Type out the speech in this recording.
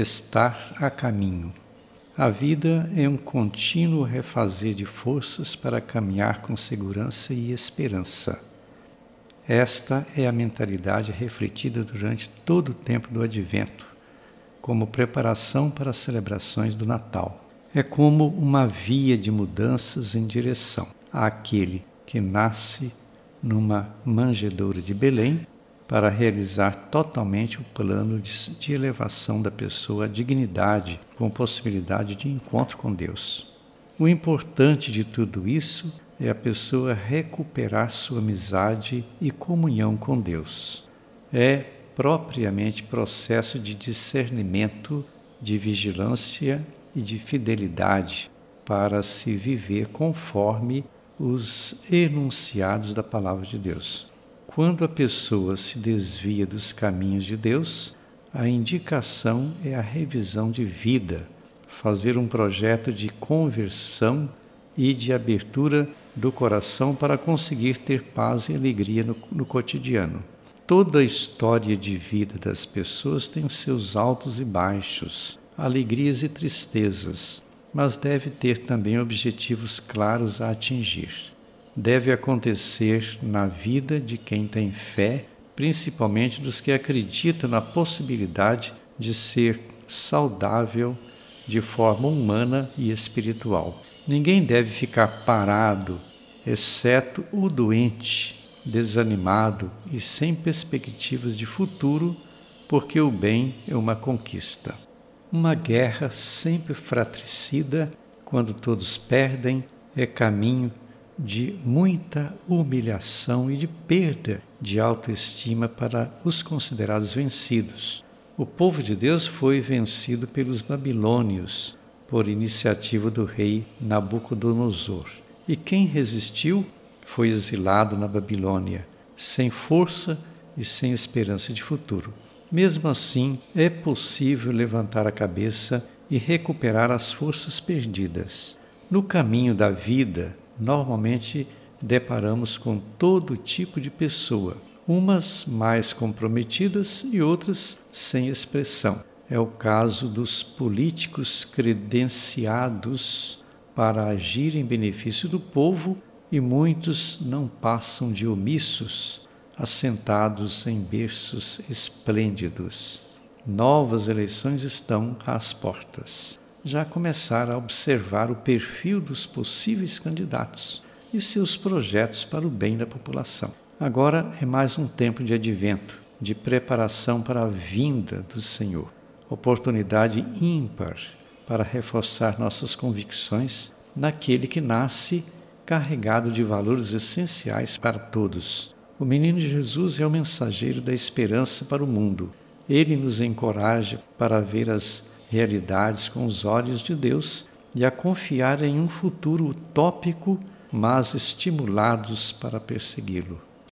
estar a caminho. A vida é um contínuo refazer de forças para caminhar com segurança e esperança. Esta é a mentalidade refletida durante todo o tempo do Advento, como preparação para as celebrações do Natal. É como uma via de mudanças em direção àquele que nasce numa manjedoura de Belém para realizar totalmente o plano de, de, elevação da pessoa à dignidade, com possibilidade de encontro com Deus. O importante de tudo isso é a pessoa recuperar sua amizade e comunhão com Deus. É propriamente processo de discernimento, de vigilância e de fidelidade para se viver conforme os enunciados da palavra de Deus. Quando a pessoa se desvia dos caminhos de Deus, a indicação é a revisão de vida, fazer um projeto de conversão e de abertura do coração para conseguir ter paz e alegria no, no cotidiano. Toda a história de vida das pessoas tem seus altos e baixos, alegrias e tristezas, mas deve ter também objetivos claros a atingir deve acontecer na vida de quem tem fé, principalmente dos que acreditam na possibilidade de ser saudável de forma humana e espiritual. Ninguém deve ficar parado, exceto o doente, desanimado e sem perspectivas de futuro, porque o bem é uma conquista. Uma guerra sempre fratricida, quando todos perdem, é caminho de muita humilhação e de perda de autoestima para os considerados vencidos. O povo de Deus foi vencido pelos babilônios por iniciativa do rei Nabucodonosor. E quem resistiu foi exilado na Babilônia, sem força e sem esperança de futuro. Mesmo assim, é possível levantar a cabeça e recuperar as forças perdidas. No caminho da vida, normalmente deparamos com todo tipo de pessoa, umas mais comprometidas e outras sem expressão. É o caso dos políticos credenciados para agir em benefício do povo e muitos não passam de omissos, assentados em berços esplêndidos. Novas eleições estão às portas já começar a observar o perfil dos possíveis candidatos e seus projetos para o bem da população. Agora é mais um tempo de advento, de preparação para a vinda do Senhor. Oportunidade ímpar para reforçar nossas convicções naquele que nasce carregado de valores essenciais para todos. O menino Jesus é o mensageiro da esperança para o mundo. Ele nos encoraja para ver as realidades com os olhos de Deus e a confiar em um futuro utópico, mas estimulados para persegui-lo.